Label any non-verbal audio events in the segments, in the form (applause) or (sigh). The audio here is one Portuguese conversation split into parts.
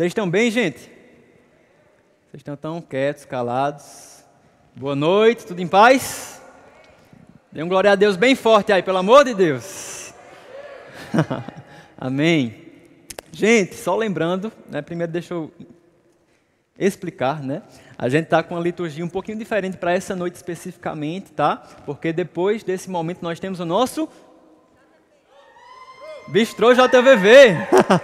Vocês estão bem, gente? Vocês estão tão quietos, calados? Boa noite, tudo em paz? Dê um glória a Deus bem forte aí, pelo amor de Deus. (laughs) Amém. Gente, só lembrando, né, primeiro deixa eu explicar, né? A gente está com uma liturgia um pouquinho diferente para essa noite especificamente, tá? Porque depois desse momento nós temos o nosso Bistrô JVV.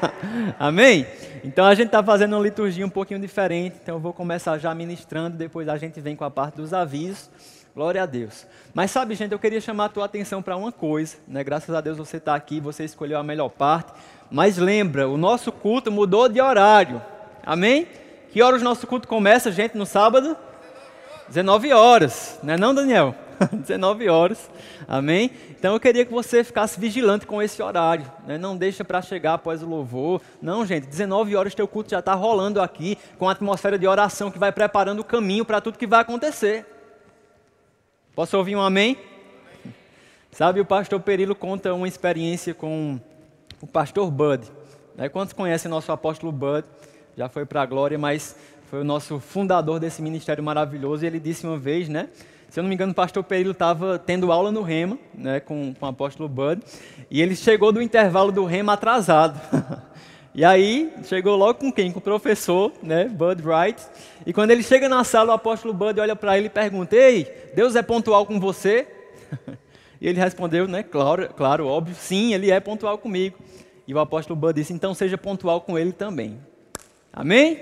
(laughs) Amém? Então a gente está fazendo uma liturgia um pouquinho diferente. Então eu vou começar já ministrando, depois a gente vem com a parte dos avisos. Glória a Deus. Mas sabe, gente, eu queria chamar a tua atenção para uma coisa. Né? Graças a Deus você está aqui, você escolheu a melhor parte. Mas lembra, o nosso culto mudou de horário. Amém? Que horas o nosso culto começa, gente, no sábado? 19 horas. Não é não, Daniel? (laughs) 19 horas. Amém? Então eu queria que você ficasse vigilante com esse horário. Né? Não deixa para chegar após o louvor. Não, gente, 19 horas teu culto já está rolando aqui com a atmosfera de oração que vai preparando o caminho para tudo que vai acontecer. Posso ouvir um amém? Sabe, o pastor Perilo conta uma experiência com o pastor Bud. Né? Quantos conhecem nosso apóstolo Bud? Já foi para a glória, mas foi o nosso fundador desse ministério maravilhoso. E ele disse uma vez, né? Se eu não me engano, o pastor Perilo estava tendo aula no Rema, né, com, com o apóstolo Bud, e ele chegou do intervalo do Rema atrasado. (laughs) e aí, chegou logo com quem? Com o professor, né, Bud Wright. E quando ele chega na sala, o apóstolo Bud olha para ele e pergunta: Ei, Deus é pontual com você? (laughs) e ele respondeu, né, claro, claro, óbvio, sim, ele é pontual comigo. E o apóstolo Bud disse: Então seja pontual com ele também. Amém?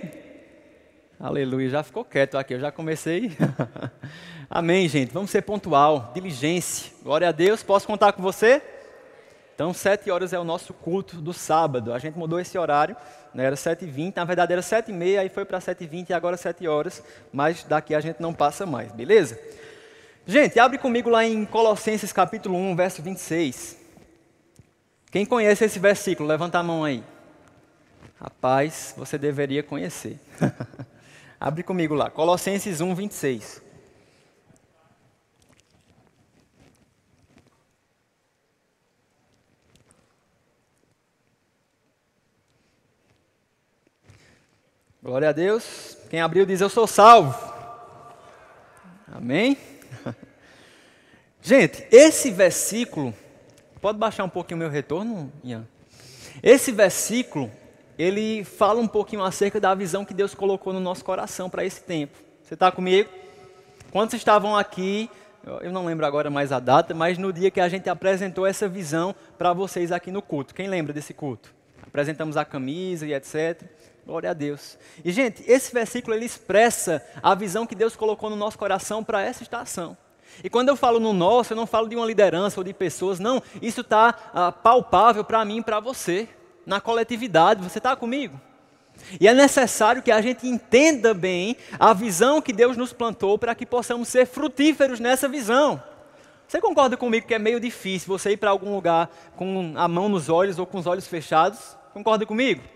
Aleluia, já ficou quieto aqui, eu já comecei. (laughs) Amém, gente. Vamos ser pontual, diligência. Glória a Deus. Posso contar com você? Então, sete horas é o nosso culto do sábado. A gente mudou esse horário, né? era sete e vinte. Na verdade, era sete e meia, aí foi para sete e vinte agora sete horas. Mas daqui a gente não passa mais, beleza? Gente, abre comigo lá em Colossenses capítulo 1, verso 26. Quem conhece esse versículo? Levanta a mão aí. Rapaz, você deveria conhecer. (laughs) abre comigo lá, Colossenses 1, 26. Glória a Deus. Quem abriu diz: Eu sou salvo. Amém? (laughs) Gente, esse versículo. Pode baixar um pouquinho o meu retorno, Ian? Esse versículo, ele fala um pouquinho acerca da visão que Deus colocou no nosso coração para esse tempo. Você está comigo? Quantos estavam aqui? Eu não lembro agora mais a data, mas no dia que a gente apresentou essa visão para vocês aqui no culto. Quem lembra desse culto? Apresentamos a camisa e etc. Glória a Deus. E, gente, esse versículo ele expressa a visão que Deus colocou no nosso coração para essa estação. E quando eu falo no nosso, eu não falo de uma liderança ou de pessoas, não. Isso está ah, palpável para mim e para você, na coletividade. Você está comigo? E é necessário que a gente entenda bem a visão que Deus nos plantou para que possamos ser frutíferos nessa visão. Você concorda comigo que é meio difícil você ir para algum lugar com a mão nos olhos ou com os olhos fechados? Concorda comigo?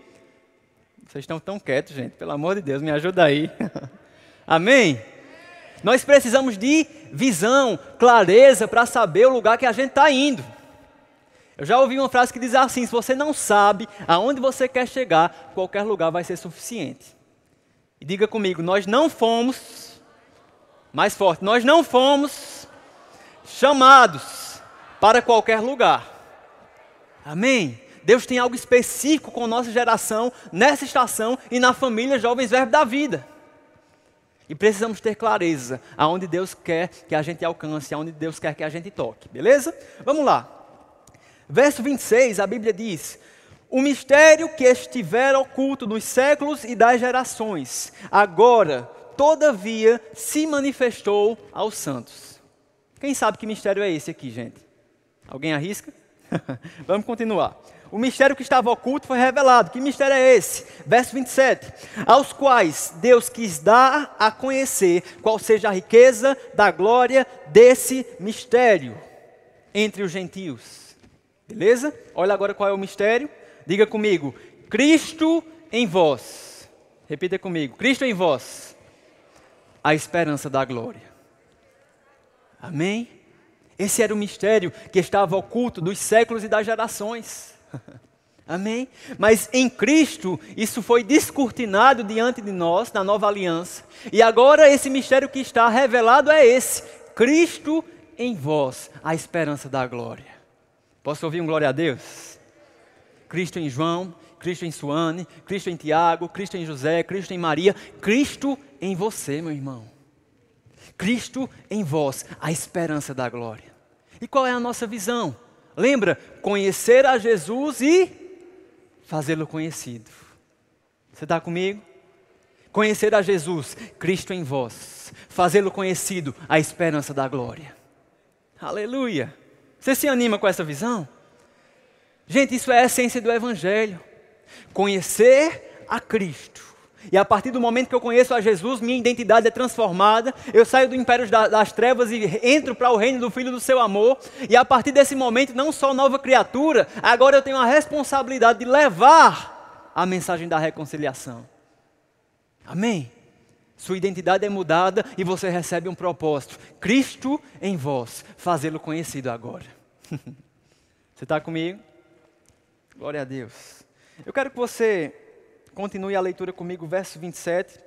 Vocês estão tão quietos, gente. Pelo amor de Deus, me ajuda aí. (laughs) Amém? Nós precisamos de visão, clareza para saber o lugar que a gente está indo. Eu já ouvi uma frase que diz assim: se você não sabe aonde você quer chegar, qualquer lugar vai ser suficiente. E diga comigo: nós não fomos, mais forte, nós não fomos chamados para qualquer lugar. Amém? Deus tem algo específico com a nossa geração, nessa estação e na família Jovens Verbo da Vida. E precisamos ter clareza aonde Deus quer que a gente alcance, aonde Deus quer que a gente toque, beleza? Vamos lá. Verso 26, a Bíblia diz: O mistério que estiver oculto nos séculos e das gerações, agora, todavia, se manifestou aos santos. Quem sabe que mistério é esse aqui, gente? Alguém arrisca? (laughs) Vamos continuar. O mistério que estava oculto foi revelado. Que mistério é esse? Verso 27. Aos quais Deus quis dar a conhecer qual seja a riqueza da glória desse mistério entre os gentios. Beleza? Olha agora qual é o mistério. Diga comigo: Cristo em vós. Repita comigo: Cristo em vós. A esperança da glória. Amém? Esse era o mistério que estava oculto dos séculos e das gerações. (laughs) Amém? Mas em Cristo, isso foi descortinado diante de nós, na nova aliança. E agora esse mistério que está revelado é esse: Cristo em vós, a esperança da glória. Posso ouvir um glória a Deus? Cristo em João, Cristo em Suane, Cristo em Tiago, Cristo em José, Cristo em Maria, Cristo em você, meu irmão. Cristo em vós, a esperança da glória. E qual é a nossa visão? Lembra? Conhecer a Jesus e fazê-lo conhecido. Você está comigo? Conhecer a Jesus, Cristo em vós, fazê-lo conhecido, a esperança da glória. Aleluia! Você se anima com essa visão? Gente, isso é a essência do Evangelho. Conhecer a Cristo e a partir do momento que eu conheço a Jesus, minha identidade é transformada. Eu saio do império das trevas e entro para o reino do Filho do seu amor. E a partir desse momento, não só nova criatura, agora eu tenho a responsabilidade de levar a mensagem da reconciliação. Amém? Sua identidade é mudada e você recebe um propósito. Cristo em vós, fazê-lo conhecido agora. (laughs) você está comigo? Glória a Deus. Eu quero que você Continue a leitura comigo, verso 27.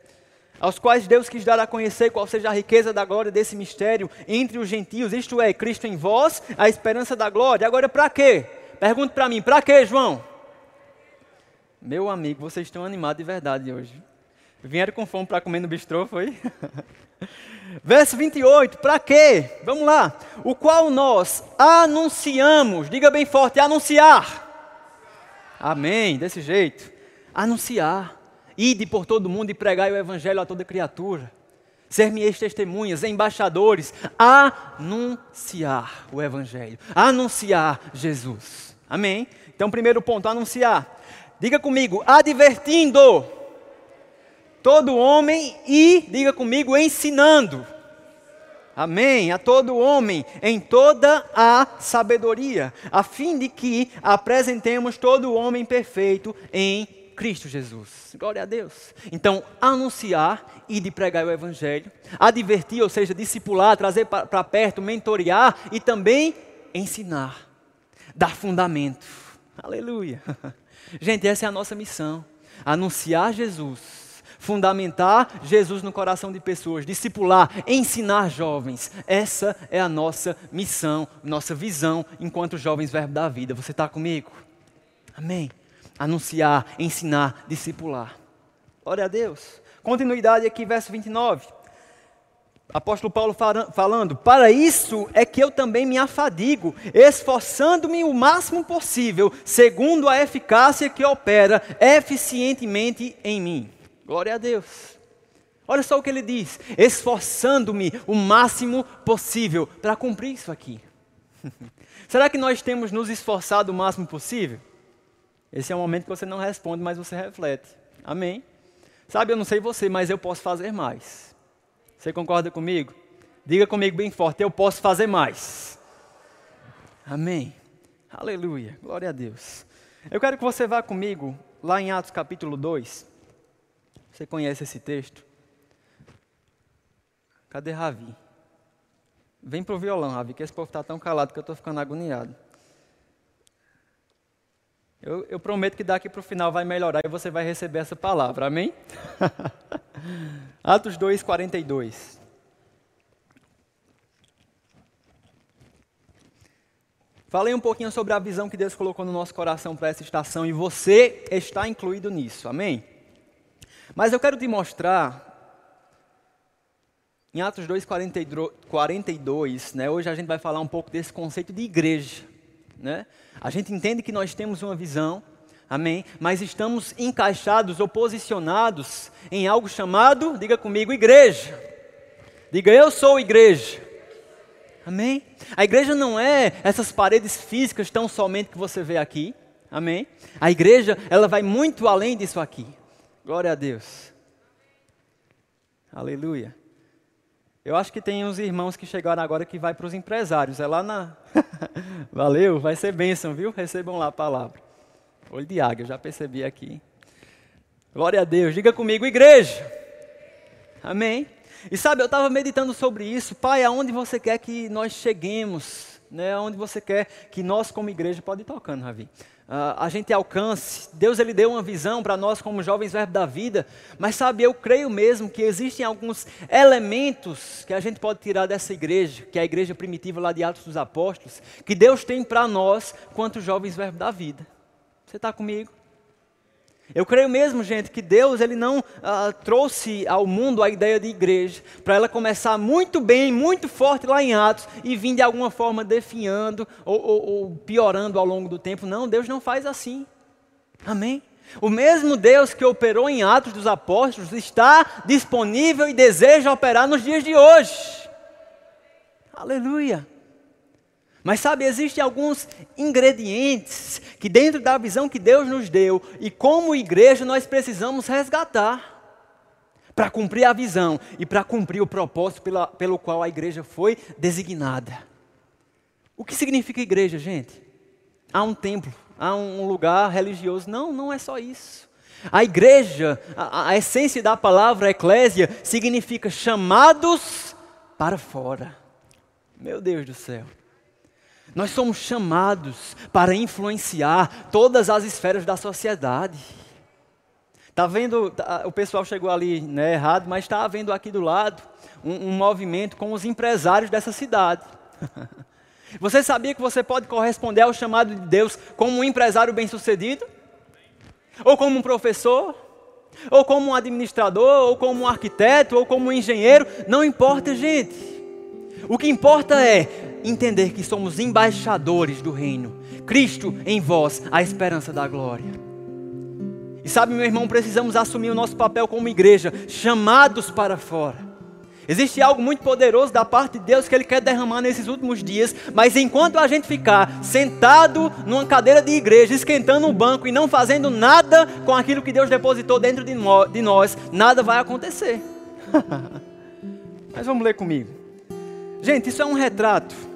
Aos quais Deus quis dar a conhecer qual seja a riqueza da glória desse mistério entre os gentios, isto é, Cristo em vós, a esperança da glória. Agora, para quê? Pergunte para mim, para quê, João? Meu amigo, vocês estão animados de verdade hoje. Vieram com fome para comer no bistrô, foi? (laughs) Verso 28, para quê? Vamos lá. O qual nós anunciamos, diga bem forte, anunciar. Amém, desse jeito anunciar. Ide por todo mundo e pregai o evangelho a toda criatura. Ser-me-eis testemunhas, embaixadores, anunciar o evangelho, anunciar Jesus. Amém? Então, primeiro ponto, anunciar. Diga comigo, advertindo todo homem e, diga comigo, ensinando. Amém. A todo homem em toda a sabedoria, a fim de que apresentemos todo homem perfeito em Cristo Jesus. Glória a Deus. Então, anunciar e de pregar o Evangelho, advertir, ou seja, discipular, trazer para perto, mentorear e também ensinar, dar fundamento. Aleluia. (laughs) Gente, essa é a nossa missão: anunciar Jesus, fundamentar Jesus no coração de pessoas, discipular, ensinar jovens. Essa é a nossa missão, nossa visão enquanto jovens verbo da vida. Você está comigo? Amém anunciar, ensinar, discipular. Glória a Deus. Continuidade aqui, verso 29. Apóstolo Paulo falando: Para isso é que eu também me afadigo, esforçando-me o máximo possível, segundo a eficácia que opera eficientemente em mim. Glória a Deus. Olha só o que ele diz: esforçando-me o máximo possível para cumprir isso aqui. (laughs) Será que nós temos nos esforçado o máximo possível? Esse é o momento que você não responde, mas você reflete. Amém? Sabe, eu não sei você, mas eu posso fazer mais. Você concorda comigo? Diga comigo bem forte: eu posso fazer mais. Amém. Aleluia. Glória a Deus. Eu quero que você vá comigo lá em Atos capítulo 2. Você conhece esse texto? Cadê Ravi? Vem pro violão, Ravi, que esse povo está tão calado que eu estou ficando agoniado. Eu, eu prometo que daqui para o final vai melhorar e você vai receber essa palavra, amém? (laughs) Atos 2, 42. Falei um pouquinho sobre a visão que Deus colocou no nosso coração para essa estação e você está incluído nisso, amém? Mas eu quero te mostrar, em Atos 2, 42, né, hoje a gente vai falar um pouco desse conceito de igreja. Né? A gente entende que nós temos uma visão, amém? Mas estamos encaixados ou posicionados em algo chamado, diga comigo, igreja. Diga, eu sou igreja. Amém? A igreja não é essas paredes físicas tão somente que você vê aqui. Amém? A igreja, ela vai muito além disso aqui. Glória a Deus. Aleluia. Eu acho que tem uns irmãos que chegaram agora que vai para os empresários. É lá na. (laughs) Valeu, vai ser bênção, viu? Recebam lá a palavra. Olho de águia, já percebi aqui. Glória a Deus. Diga comigo, igreja. Amém. E sabe, eu estava meditando sobre isso. Pai, aonde você quer que nós cheguemos né, onde você quer que nós como igreja pode ir tocando, Ravi. Uh, a gente alcance. Deus ele deu uma visão para nós como jovens verbo da vida, mas sabe, eu creio mesmo que existem alguns elementos que a gente pode tirar dessa igreja, que é a igreja primitiva lá de Atos dos Apóstolos, que Deus tem para nós quanto jovens verbo da vida. Você está comigo? Eu creio mesmo, gente, que Deus ele não uh, trouxe ao mundo a ideia de igreja para ela começar muito bem, muito forte lá em Atos e vir de alguma forma definhando ou, ou, ou piorando ao longo do tempo. Não, Deus não faz assim. Amém? O mesmo Deus que operou em Atos dos Apóstolos está disponível e deseja operar nos dias de hoje. Aleluia. Mas sabe, existem alguns ingredientes que, dentro da visão que Deus nos deu, e como igreja, nós precisamos resgatar para cumprir a visão e para cumprir o propósito pela, pelo qual a igreja foi designada. O que significa igreja, gente? Há um templo, há um lugar religioso. Não, não é só isso. A igreja, a, a essência da palavra eclésia, significa chamados para fora. Meu Deus do céu. Nós somos chamados para influenciar todas as esferas da sociedade. Tá vendo? Tá, o pessoal chegou ali né, errado, mas está havendo aqui do lado um, um movimento com os empresários dessa cidade. (laughs) Você sabia que você pode corresponder ao chamado de Deus como um empresário bem-sucedido? Ou como um professor? Ou como um administrador? Ou como um arquiteto? Ou como um engenheiro? Não importa, gente. O que importa é entender que somos embaixadores do reino. Cristo em vós, a esperança da glória. E sabe, meu irmão, precisamos assumir o nosso papel como igreja, chamados para fora. Existe algo muito poderoso da parte de Deus que Ele quer derramar nesses últimos dias, mas enquanto a gente ficar sentado numa cadeira de igreja, esquentando o banco e não fazendo nada com aquilo que Deus depositou dentro de nós, nada vai acontecer. (laughs) mas vamos ler comigo. Gente, isso é um retrato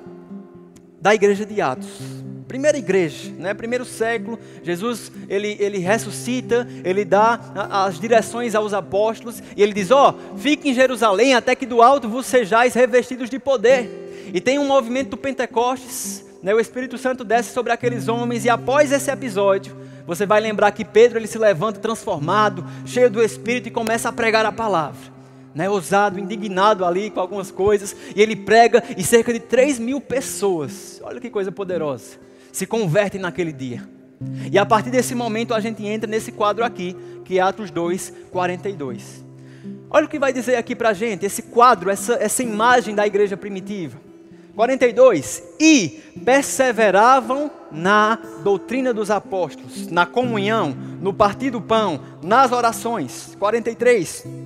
da igreja de Atos. Primeira igreja, né? primeiro século, Jesus ele, ele ressuscita, ele dá as direções aos apóstolos e ele diz: Ó, oh, fique em Jerusalém até que do alto vos sejais revestidos de poder. E tem um movimento do Pentecostes, né? o Espírito Santo desce sobre aqueles homens e após esse episódio, você vai lembrar que Pedro ele se levanta transformado, cheio do Espírito e começa a pregar a palavra né, ousado, indignado ali com algumas coisas, e ele prega e cerca de 3 mil pessoas, olha que coisa poderosa, se convertem naquele dia. E a partir desse momento a gente entra nesse quadro aqui, que é Atos 2, 42. Olha o que vai dizer aqui para a gente, esse quadro, essa, essa imagem da igreja primitiva. 42. E perseveravam na doutrina dos apóstolos, na comunhão, no partir do pão, nas orações. 43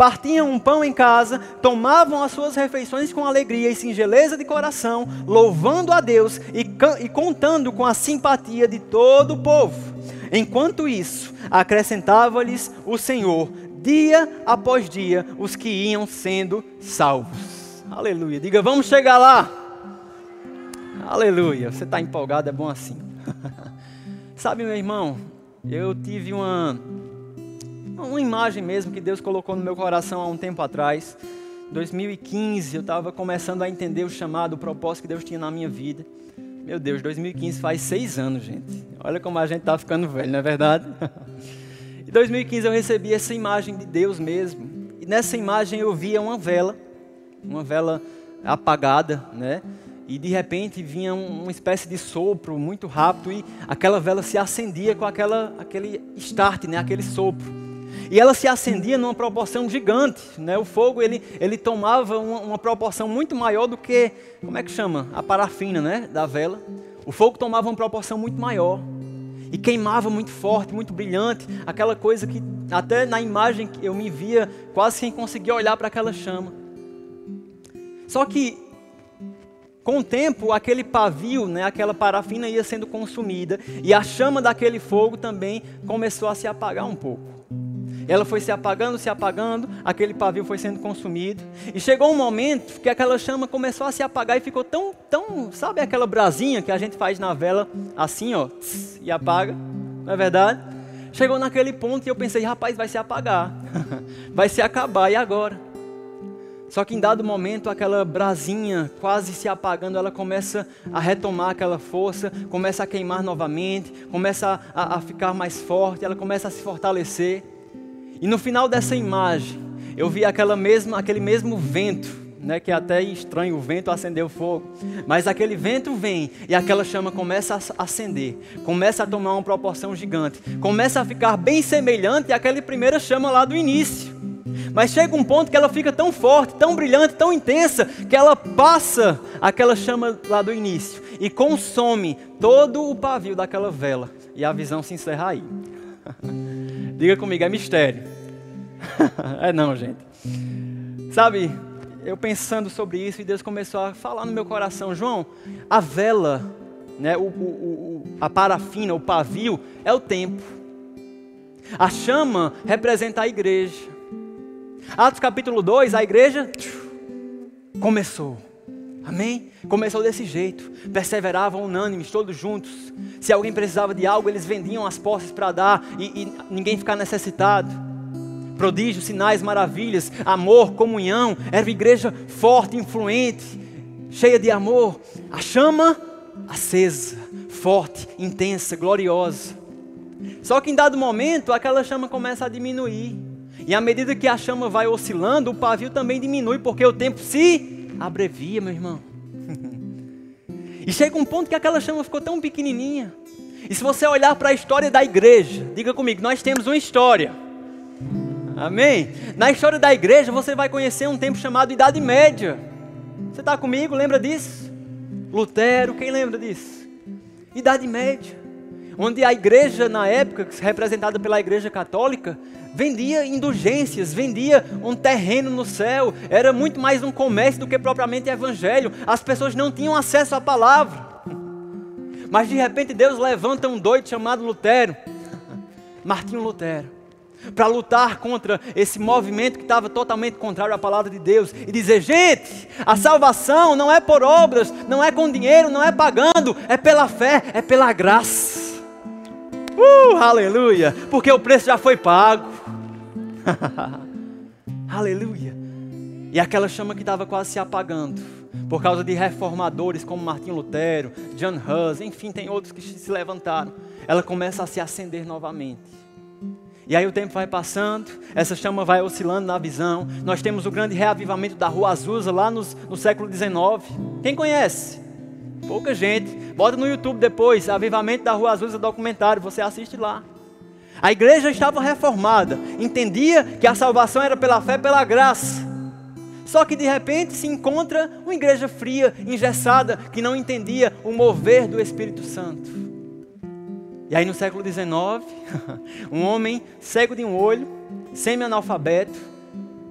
partiam um pão em casa, tomavam as suas refeições com alegria e singeleza de coração, louvando a Deus e, e contando com a simpatia de todo o povo. Enquanto isso, acrescentava-lhes o Senhor, dia após dia, os que iam sendo salvos. Aleluia. Diga, vamos chegar lá. Aleluia. Você está empolgado, é bom assim. (laughs) Sabe, meu irmão, eu tive uma uma imagem mesmo que Deus colocou no meu coração há um tempo atrás. 2015, eu estava começando a entender o chamado, o propósito que Deus tinha na minha vida. Meu Deus, 2015 faz seis anos, gente. Olha como a gente está ficando velho, não é verdade? (laughs) Em 2015 eu recebi essa imagem de Deus mesmo. E nessa imagem eu via uma vela, uma vela apagada, né? E de repente vinha uma espécie de sopro muito rápido e aquela vela se acendia com aquela, aquele start, né? aquele sopro. E ela se acendia numa proporção gigante, né? O fogo ele, ele tomava uma, uma, proporção muito maior do que, como é que chama? A parafina, né? Da vela. O fogo tomava uma proporção muito maior e queimava muito forte, muito brilhante, aquela coisa que até na imagem eu me via quase sem conseguir olhar para aquela chama. Só que com o tempo, aquele pavio, né, aquela parafina ia sendo consumida e a chama daquele fogo também começou a se apagar um pouco. Ela foi se apagando, se apagando, aquele pavio foi sendo consumido. E chegou um momento que aquela chama começou a se apagar e ficou tão, tão, sabe aquela brasinha que a gente faz na vela assim, ó, e apaga, não é verdade? Chegou naquele ponto e eu pensei, rapaz, vai se apagar, (laughs) vai se acabar, e agora? Só que em dado momento, aquela brasinha quase se apagando, ela começa a retomar aquela força, começa a queimar novamente, começa a, a, ficar mais forte, ela começa a se fortalecer. E no final dessa imagem, eu vi aquela mesma, aquele mesmo vento, né, que é até estranho, o vento acendeu fogo. Mas aquele vento vem e aquela chama começa a acender, começa a tomar uma proporção gigante, começa a ficar bem semelhante àquela primeira chama lá do início. Mas chega um ponto que ela fica tão forte, tão brilhante, tão intensa, que ela passa aquela chama lá do início e consome todo o pavio daquela vela. E a visão se encerra aí. (laughs) Diga comigo, é mistério. (laughs) é não, gente. Sabe, eu pensando sobre isso e Deus começou a falar no meu coração, João, a vela, né, o, o, o, a parafina, o pavio, é o tempo. A chama representa a igreja. Atos capítulo 2, a igreja começou. Amém? Começou desse jeito. Perseveravam unânimes, todos juntos. Se alguém precisava de algo, eles vendiam as posses para dar e, e ninguém ficar necessitado. Prodígios, sinais, maravilhas, amor, comunhão. Era uma igreja forte, influente, cheia de amor. A chama acesa, forte, intensa, gloriosa. Só que em dado momento, aquela chama começa a diminuir. E à medida que a chama vai oscilando, o pavio também diminui, porque o tempo se abrevia, meu irmão. e chega um ponto que aquela chama ficou tão pequenininha. E se você olhar para a história da igreja, diga comigo, nós temos uma história. Amém? Na história da igreja você vai conhecer um tempo chamado Idade Média. Você está comigo? Lembra disso? Lutero, quem lembra disso? Idade Média. Onde a igreja, na época, representada pela igreja católica, vendia indulgências, vendia um terreno no céu, era muito mais um comércio do que propriamente evangelho. As pessoas não tinham acesso à palavra. Mas de repente Deus levanta um doido chamado Lutero, Martinho Lutero, para lutar contra esse movimento que estava totalmente contrário à palavra de Deus e dizer: gente, a salvação não é por obras, não é com dinheiro, não é pagando, é pela fé, é pela graça. Uh, aleluia! Porque o preço já foi pago. (laughs) aleluia! E aquela chama que estava quase se apagando, por causa de reformadores como Martinho Lutero, John Hus, enfim, tem outros que se levantaram. Ela começa a se acender novamente. E aí o tempo vai passando, essa chama vai oscilando na visão. Nós temos o grande reavivamento da Rua Azusa lá no, no século XIX. Quem conhece? Pouca gente. Bota no YouTube depois, Avivamento da Rua Azul, esse documentário, você assiste lá. A igreja estava reformada, entendia que a salvação era pela fé, pela graça. Só que de repente se encontra uma igreja fria, engessada, que não entendia o mover do Espírito Santo. E aí no século XIX, (laughs) um homem cego de um olho, semi-analfabeto,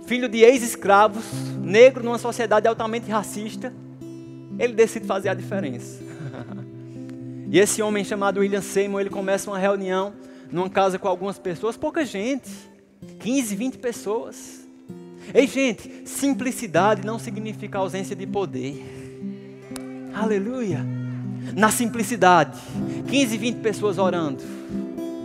filho de ex-escravos, negro numa sociedade altamente racista, ele decide fazer a diferença. (laughs) e esse homem chamado William Seymour, ele começa uma reunião numa casa com algumas pessoas, pouca gente, 15, 20 pessoas. Ei, gente, simplicidade não significa ausência de poder. Aleluia. Na simplicidade, 15, 20 pessoas orando.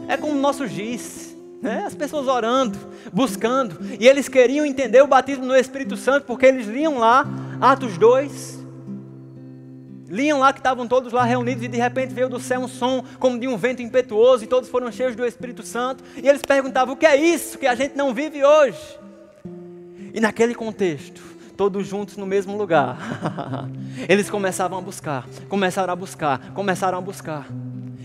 É como o nosso giz, né? as pessoas orando, buscando. E eles queriam entender o batismo no Espírito Santo, porque eles liam lá, Atos 2, Liam lá que estavam todos lá reunidos e de repente veio do céu um som como de um vento impetuoso e todos foram cheios do Espírito Santo. E eles perguntavam: o que é isso que a gente não vive hoje? E naquele contexto, todos juntos no mesmo lugar, (laughs) eles começavam a buscar, começaram a buscar, começaram a buscar.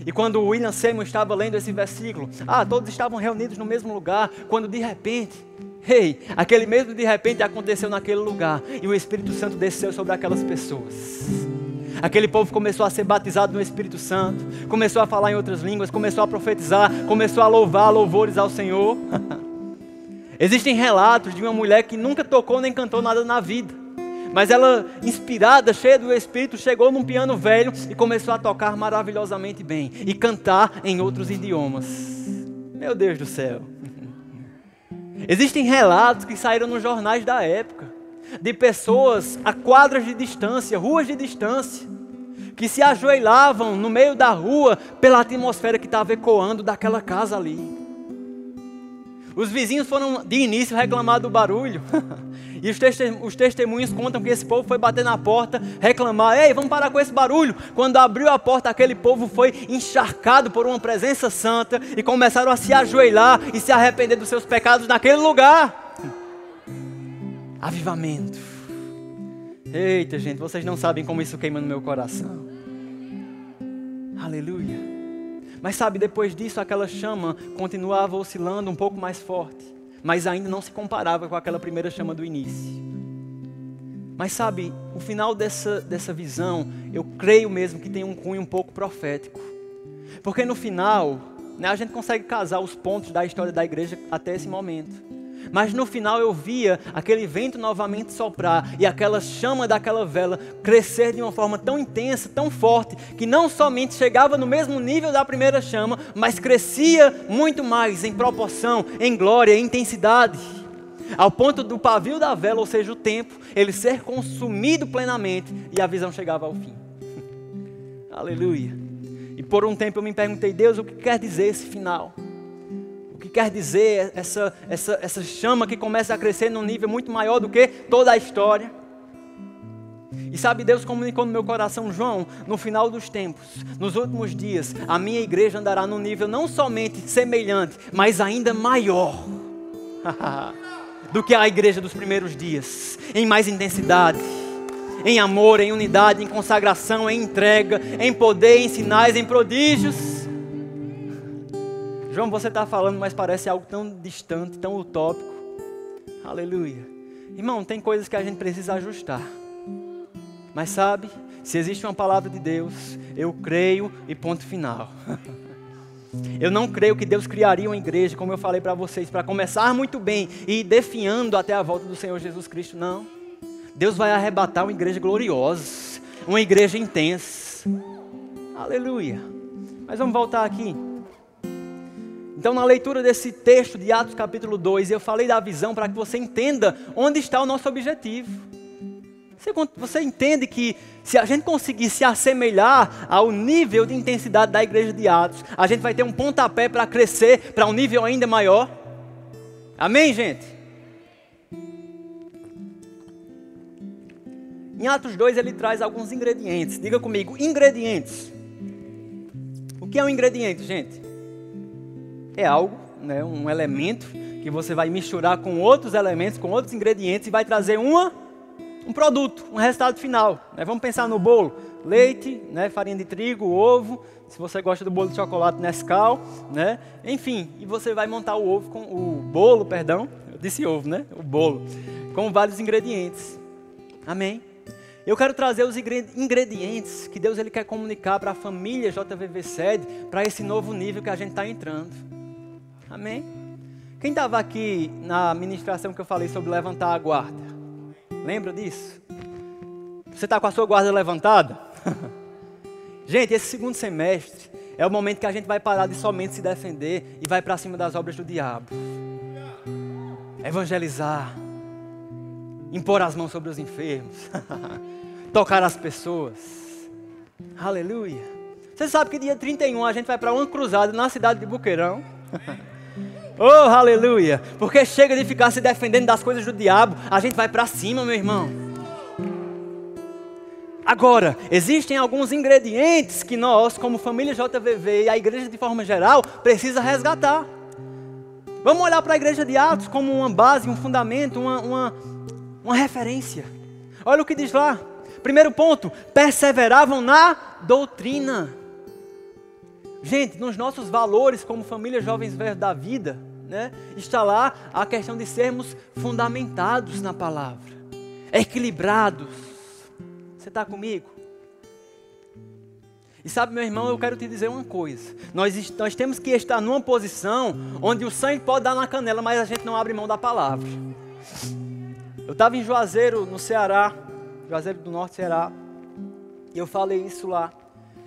E quando William Seymour estava lendo esse versículo, ah, todos estavam reunidos no mesmo lugar, quando de repente, Ei, aquele mesmo de repente aconteceu naquele lugar e o Espírito Santo desceu sobre aquelas pessoas. Aquele povo começou a ser batizado no Espírito Santo, começou a falar em outras línguas, começou a profetizar, começou a louvar louvores ao Senhor. (laughs) Existem relatos de uma mulher que nunca tocou nem cantou nada na vida, mas ela, inspirada, cheia do Espírito, chegou num piano velho e começou a tocar maravilhosamente bem e cantar em outros idiomas. Meu Deus do céu. (laughs) Existem relatos que saíram nos jornais da época de pessoas a quadras de distância, ruas de distância, que se ajoelhavam no meio da rua pela atmosfera que estava ecoando daquela casa ali. Os vizinhos foram de início reclamar do barulho. (laughs) e os, testemunhos contam que esse povo foi bater na porta, reclamar: Ei, vamos parar com esse barulho. Quando abriu a porta, aquele povo foi encharcado por uma presença santa e começaram a se ajoelhar e se arrepender dos seus pecados naquele lugar. Avivamento. Eita, gente, vocês não sabem como isso queima no meu coração. Aleluia. Mas sabe, depois disso, aquela chama continuava oscilando um pouco mais forte, mas ainda não se comparava com aquela primeira chama do início. Mas sabe, o final dessa, dessa visão, eu creio mesmo que tem um cunho um pouco profético. Porque no final, né, a gente consegue casar os pontos da história da igreja até esse momento. Mas no final eu via aquele vento novamente soprar e aquela chama daquela vela crescer de uma forma tão intensa, tão forte, que não somente chegava no mesmo nível da primeira chama, mas crescia muito mais em proporção, em glória, em intensidade. Ao ponto do pavio da vela, ou seja, o tempo, ele ser consumido plenamente e a visão chegava ao fim. (laughs) Aleluia. E por um tempo eu me perguntei, Deus, o que quer dizer esse final? Que quer dizer essa, essa, essa chama que começa a crescer num nível muito maior do que toda a história. E sabe, Deus comunicou no meu coração, João, no final dos tempos, nos últimos dias, a minha igreja andará num nível não somente semelhante, mas ainda maior (laughs) do que a igreja dos primeiros dias, em mais intensidade, em amor, em unidade, em consagração, em entrega, em poder, em sinais, em prodígios. João, você está falando, mas parece algo tão distante, tão utópico. Aleluia. Irmão, tem coisas que a gente precisa ajustar. Mas sabe, se existe uma palavra de Deus, eu creio e ponto final. (laughs) Eu não creio que Deus criaria uma igreja, como eu falei para vocês, para começar muito bem e ir definhando até a volta do Senhor Jesus Cristo. Não. Deus vai arrebatar uma igreja gloriosa, uma igreja intensa. Aleluia. Mas vamos voltar aqui. Então, na leitura desse texto de Atos capítulo 2, eu falei da visão para que você entenda onde está o nosso objetivo. Você, entende que se a gente conseguir se assemelhar ao nível de intensidade da igreja de Atos, a gente vai ter um pontapé para crescer para um nível ainda maior? Amém, gente? Em Atos 2 ele traz alguns ingredientes. Diga comigo, ingredientes. O que é um ingrediente, gente? É algo, né, um elemento que você vai misturar com outros elementos, com outros ingredientes e vai trazer uma, um produto, um resultado final. Né? Vamos pensar no bolo: leite, né, farinha de trigo, ovo. Se você gosta do bolo de chocolate Nescau, né? Enfim, e você vai montar o ovo com o bolo, perdão, eu disse ovo, né? O bolo com vários ingredientes. Amém. Eu quero trazer os ingredientes que Deus ele quer comunicar para a família JVV Sede, para esse novo nível que a gente está entrando. Amém? Quem estava aqui na ministração que eu falei sobre levantar a guarda? Lembra disso? Você está com a sua guarda levantada? (laughs) gente, esse segundo semestre é o momento que a gente vai parar de somente se defender e vai para cima das obras do diabo. Evangelizar, impor as mãos sobre os enfermos, (laughs) tocar as pessoas. Aleluia. Você sabe que dia 31 a gente vai para uma cruzada na cidade de Buqueirão. (laughs) Oh, aleluia! Porque chega de ficar se defendendo das coisas do diabo, a gente vai para cima, meu irmão. Agora, existem alguns ingredientes que nós, como família JVV e a igreja de forma geral, precisa resgatar. Vamos olhar para a igreja de Atos como uma base, um fundamento, uma, uma, uma referência. Olha o que diz lá. Primeiro ponto: perseveravam na doutrina. Gente, nos nossos valores como família Jovens Verdes da Vida, né, está lá a questão de sermos fundamentados na palavra, equilibrados. Você está comigo? E sabe, meu irmão, eu quero te dizer uma coisa. Nós, nós temos que estar numa posição onde o sangue pode dar na canela, mas a gente não abre mão da palavra. Eu estava em Juazeiro, no Ceará, Juazeiro do Norte, Ceará, e eu falei isso lá.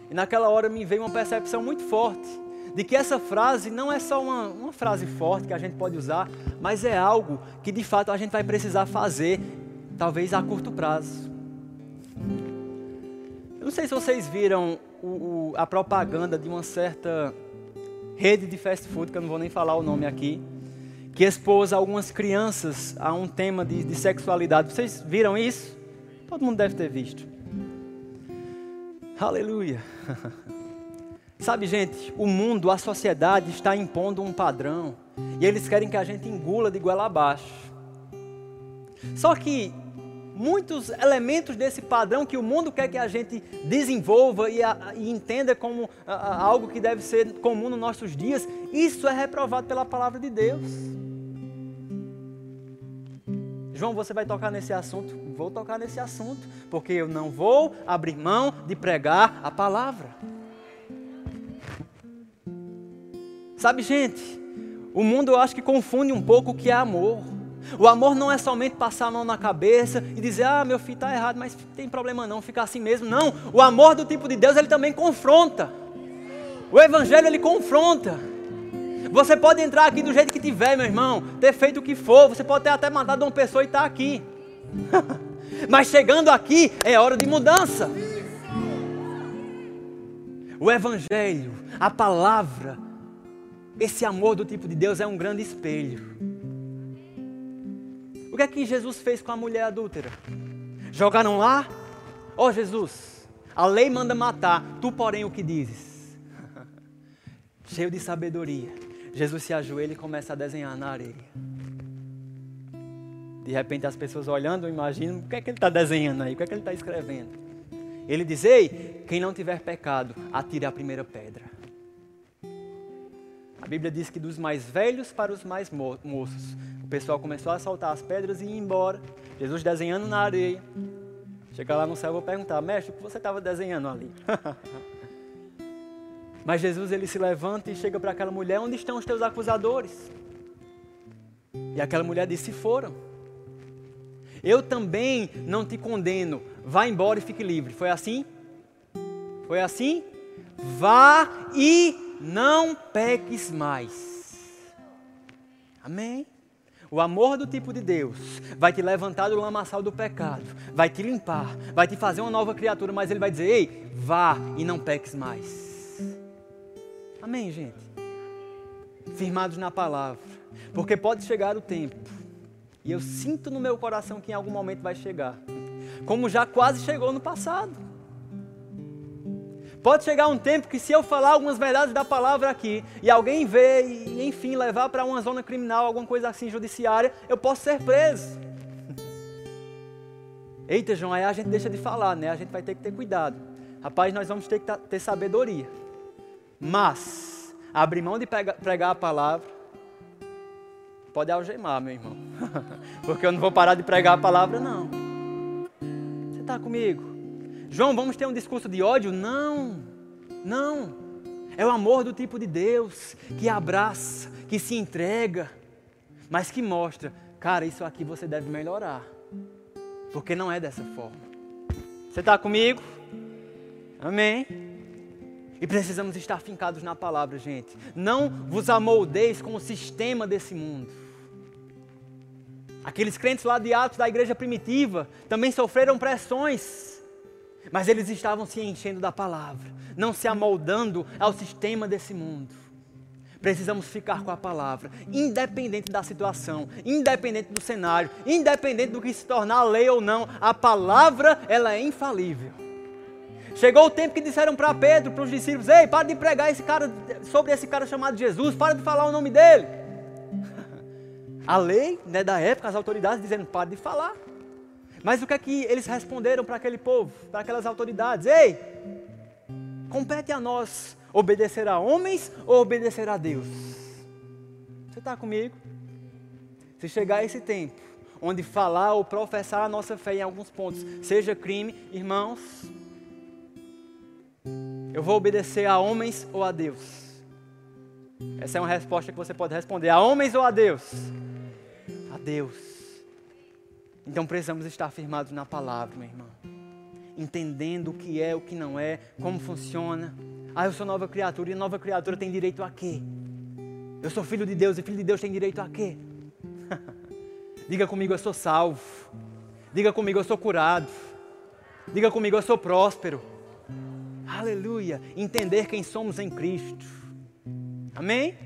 E naquela hora me veio uma percepção muito forte de que essa frase não é só uma, uma frase forte que a gente pode usar, mas é algo que de fato a gente vai precisar fazer, talvez a curto prazo. Eu não sei se vocês viram o, o, a propaganda de uma certa rede de fast food, que eu não vou nem falar o nome aqui, que expôs algumas crianças a um tema de, de sexualidade. Vocês viram isso? Todo mundo deve ter visto. Aleluia. (laughs) Sabe, gente, o mundo, a sociedade está impondo um padrão e eles querem que a gente engula de goela abaixo. Só que muitos elementos desse padrão que o mundo quer que a gente desenvolva e, a, e entenda como a, a, algo que deve ser comum nos nossos dias, isso é reprovado pela palavra de Deus. João, você vai tocar nesse assunto? Vou tocar nesse assunto, porque eu não vou abrir mão de pregar a palavra. Sabe, gente, o mundo eu acho que confunde um pouco o que é amor. O amor não é somente passar a mão na cabeça e dizer, ah, meu filho está errado, mas tem problema não, ficar assim mesmo. Não, o amor do tipo de Deus, ele também confronta. O Evangelho, ele confronta. Você pode entrar aqui do jeito que tiver, meu irmão, ter feito o que for, você pode ter até mandado uma pessoa e estar tá aqui. (laughs) mas chegando aqui, é hora de mudança. O Evangelho, a palavra, esse amor do tipo de Deus é um grande espelho. O que é que Jesus fez com a mulher adúltera? Jogaram lá? Ó oh, Jesus, a lei manda matar, tu porém o que dizes? (laughs) Cheio de sabedoria, Jesus se ajoelha e começa a desenhar na areia. De repente as pessoas olhando, imaginam o que é que ele está desenhando aí, o que é que ele está escrevendo. Ele diz: Ei, quem não tiver pecado, atire a primeira pedra. Bíblia diz que dos mais velhos para os mais mo moços. O pessoal começou a soltar as pedras e ir embora. Jesus desenhando na areia. Chegar lá no céu, eu vou perguntar, mestre, o que você estava desenhando ali? (laughs) Mas Jesus ele se levanta e chega para aquela mulher: Onde estão os teus acusadores? E aquela mulher disse: Se foram. Eu também não te condeno. Vá embora e fique livre. Foi assim? Foi assim? Vá e não peques mais. Amém? O amor do tipo de Deus vai te levantar do lamaçal do pecado, vai te limpar, vai te fazer uma nova criatura, mas Ele vai dizer: ei, vá e não peques mais. Amém, gente? Firmados na palavra, porque pode chegar o tempo, e eu sinto no meu coração que em algum momento vai chegar, como já quase chegou no passado. Pode chegar um tempo que se eu falar algumas verdades da palavra aqui e alguém ver e, enfim, levar para uma zona criminal, alguma coisa assim judiciária, eu posso ser preso. (laughs) Eita, João, aí a gente deixa de falar, né? A gente vai ter que ter cuidado. Rapaz, nós vamos ter que ter sabedoria. Mas, abrir mão de pregar a palavra, pode algemar, meu irmão. (laughs) Porque eu não vou parar de pregar a palavra, não. Você está comigo? João, vamos ter um discurso de ódio? Não, não. É o amor do tipo de Deus que abraça, que se entrega, mas que mostra, cara, isso aqui você deve melhorar, porque não é dessa forma. Você está comigo? Amém? E precisamos estar fincados na palavra, gente. Não vos amoldeis com o sistema desse mundo. Aqueles crentes lá de Atos da igreja primitiva também sofreram pressões mas eles estavam se enchendo da palavra, não se amoldando ao sistema desse mundo. Precisamos ficar com a palavra, independente da situação, independente do cenário, independente do que se tornar lei ou não, a palavra ela é infalível. Chegou o tempo que disseram para Pedro, para os discípulos: Ei, para de pregar esse cara, sobre esse cara chamado Jesus, para de falar o nome dele. (laughs) A lei né, da época, as autoridades dizendo: para de falar. Mas o que é que eles responderam para aquele povo, para aquelas autoridades? Ei, compete a nós obedecer a homens ou obedecer a Deus? Você está comigo? Se chegar esse tempo, onde falar ou professar a nossa fé em alguns pontos seja crime, irmãos, eu vou obedecer a homens ou a Deus? Essa é uma resposta que você pode responder: a homens ou a Deus? A Deus. Então precisamos estar firmados na palavra, meu irmão. Entendendo o que é, o que não é, como funciona. Ah, eu sou nova criatura e nova criatura tem direito a quê? Eu sou filho de Deus e filho de Deus tem direito a quê? (laughs) Diga comigo, eu sou salvo. Diga comigo, eu sou curado. Diga comigo, eu sou próspero. Aleluia. Entender quem somos em Cristo. Amém?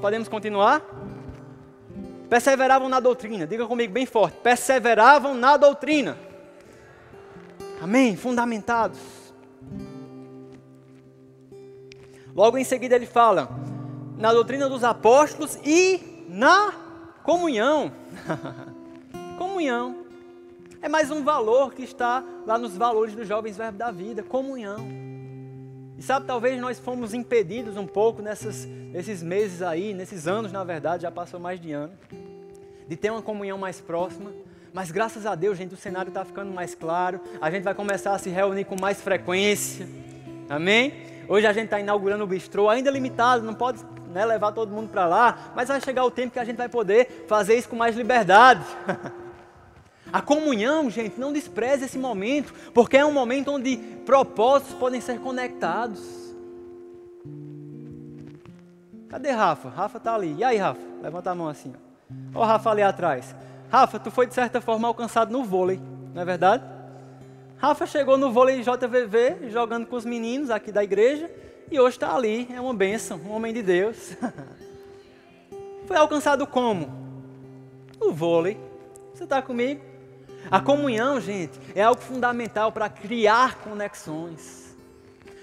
Podemos continuar? Perseveravam na doutrina. Diga comigo bem forte. Perseveravam na doutrina. Amém? Fundamentados. Logo em seguida ele fala na doutrina dos apóstolos e na comunhão. (laughs) comunhão. É mais um valor que está lá nos valores dos jovens verbo da vida, comunhão. E sabe, talvez nós fomos impedidos um pouco nessas, nesses meses aí, nesses anos, na verdade, já passou mais de ano, de ter uma comunhão mais próxima. Mas graças a Deus, gente, o cenário está ficando mais claro. A gente vai começar a se reunir com mais frequência. Amém? Hoje a gente está inaugurando o bistrô, ainda limitado, não pode né, levar todo mundo para lá, mas vai chegar o tempo que a gente vai poder fazer isso com mais liberdade. (laughs) A comunhão, gente, não despreze esse momento, porque é um momento onde propósitos podem ser conectados. Cadê Rafa? Rafa está ali. E aí, Rafa? Levanta a mão assim. Ó, o Rafa ali atrás. Rafa, tu foi de certa forma alcançado no vôlei, não é verdade? Rafa chegou no vôlei JVV, jogando com os meninos aqui da igreja, e hoje está ali. É uma bênção, um homem de Deus. (laughs) foi alcançado como? No vôlei. Você está comigo? A comunhão, gente, é algo fundamental para criar conexões.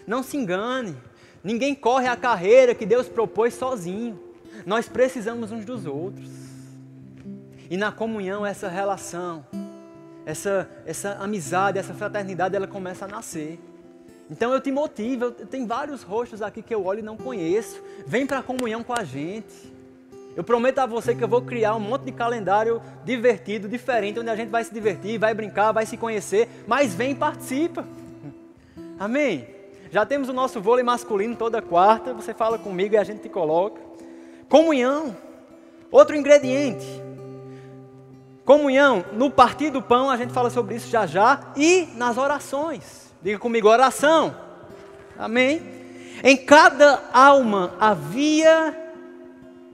Não se engane, ninguém corre a carreira que Deus propôs sozinho. Nós precisamos uns dos outros. E na comunhão, essa relação, essa, essa amizade, essa fraternidade, ela começa a nascer. Então eu te motivo, eu, tem vários rostos aqui que eu olho e não conheço. Vem para a comunhão com a gente. Eu prometo a você que eu vou criar um monte de calendário divertido, diferente, onde a gente vai se divertir, vai brincar, vai se conhecer, mas vem e participa. (laughs) Amém? Já temos o nosso vôlei masculino toda quarta, você fala comigo e a gente te coloca. Comunhão, outro ingrediente. Comunhão, no partir do pão, a gente fala sobre isso já já, e nas orações. Diga comigo, oração. Amém? Em cada alma havia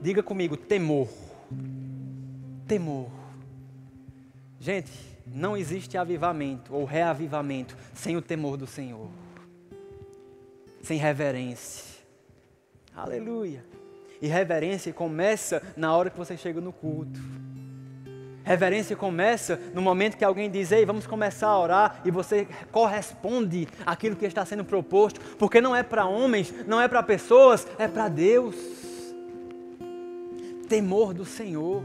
Diga comigo, temor. Temor. Gente, não existe avivamento ou reavivamento sem o temor do Senhor. Sem reverência. Aleluia. E reverência começa na hora que você chega no culto. Reverência começa no momento que alguém diz: Ei, vamos começar a orar, e você corresponde àquilo que está sendo proposto, porque não é para homens, não é para pessoas, é para Deus temor do Senhor.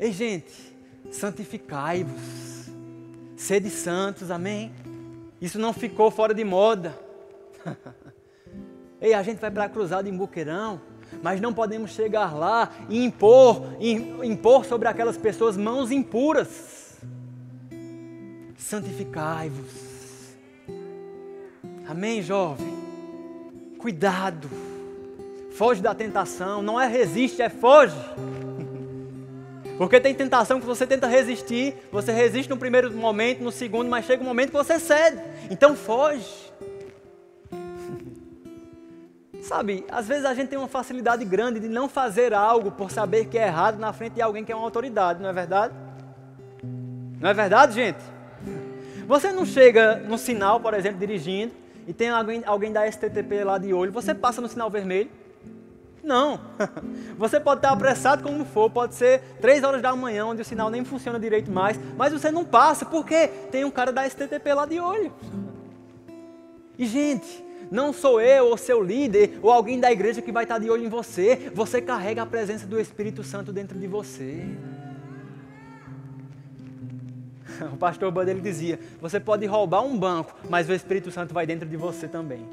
Ei, gente, santificai-vos, sede santos, amém? Isso não ficou fora de moda. (laughs) Ei, a gente vai para a cruzada em Buqueirão, mas não podemos chegar lá e impor, impor sobre aquelas pessoas mãos impuras. Santificai-vos. Amém, jovem? Cuidado Foge da tentação. Não é resiste, é foge. (laughs) Porque tem tentação que você tenta resistir, você resiste no primeiro momento, no segundo, mas chega um momento que você cede. Então foge. (laughs) Sabe, às vezes a gente tem uma facilidade grande de não fazer algo por saber que é errado na frente de alguém que é uma autoridade, não é verdade? Não é verdade, gente? Você não chega no sinal, por exemplo, dirigindo, e tem alguém, alguém da STTP lá de olho, você passa no sinal vermelho, não. (laughs) Você pode estar apressado como for, pode ser três horas da manhã, onde o sinal nem funciona direito mais, mas você não passa, porque tem um cara da STTP lá de olho. E, gente, não sou eu ou seu líder ou alguém da igreja que vai estar de olho em você. Você carrega a presença do Espírito Santo dentro de você. (laughs) O pastor ele dizia: Você pode roubar um banco, mas o Espírito Santo vai dentro de você também.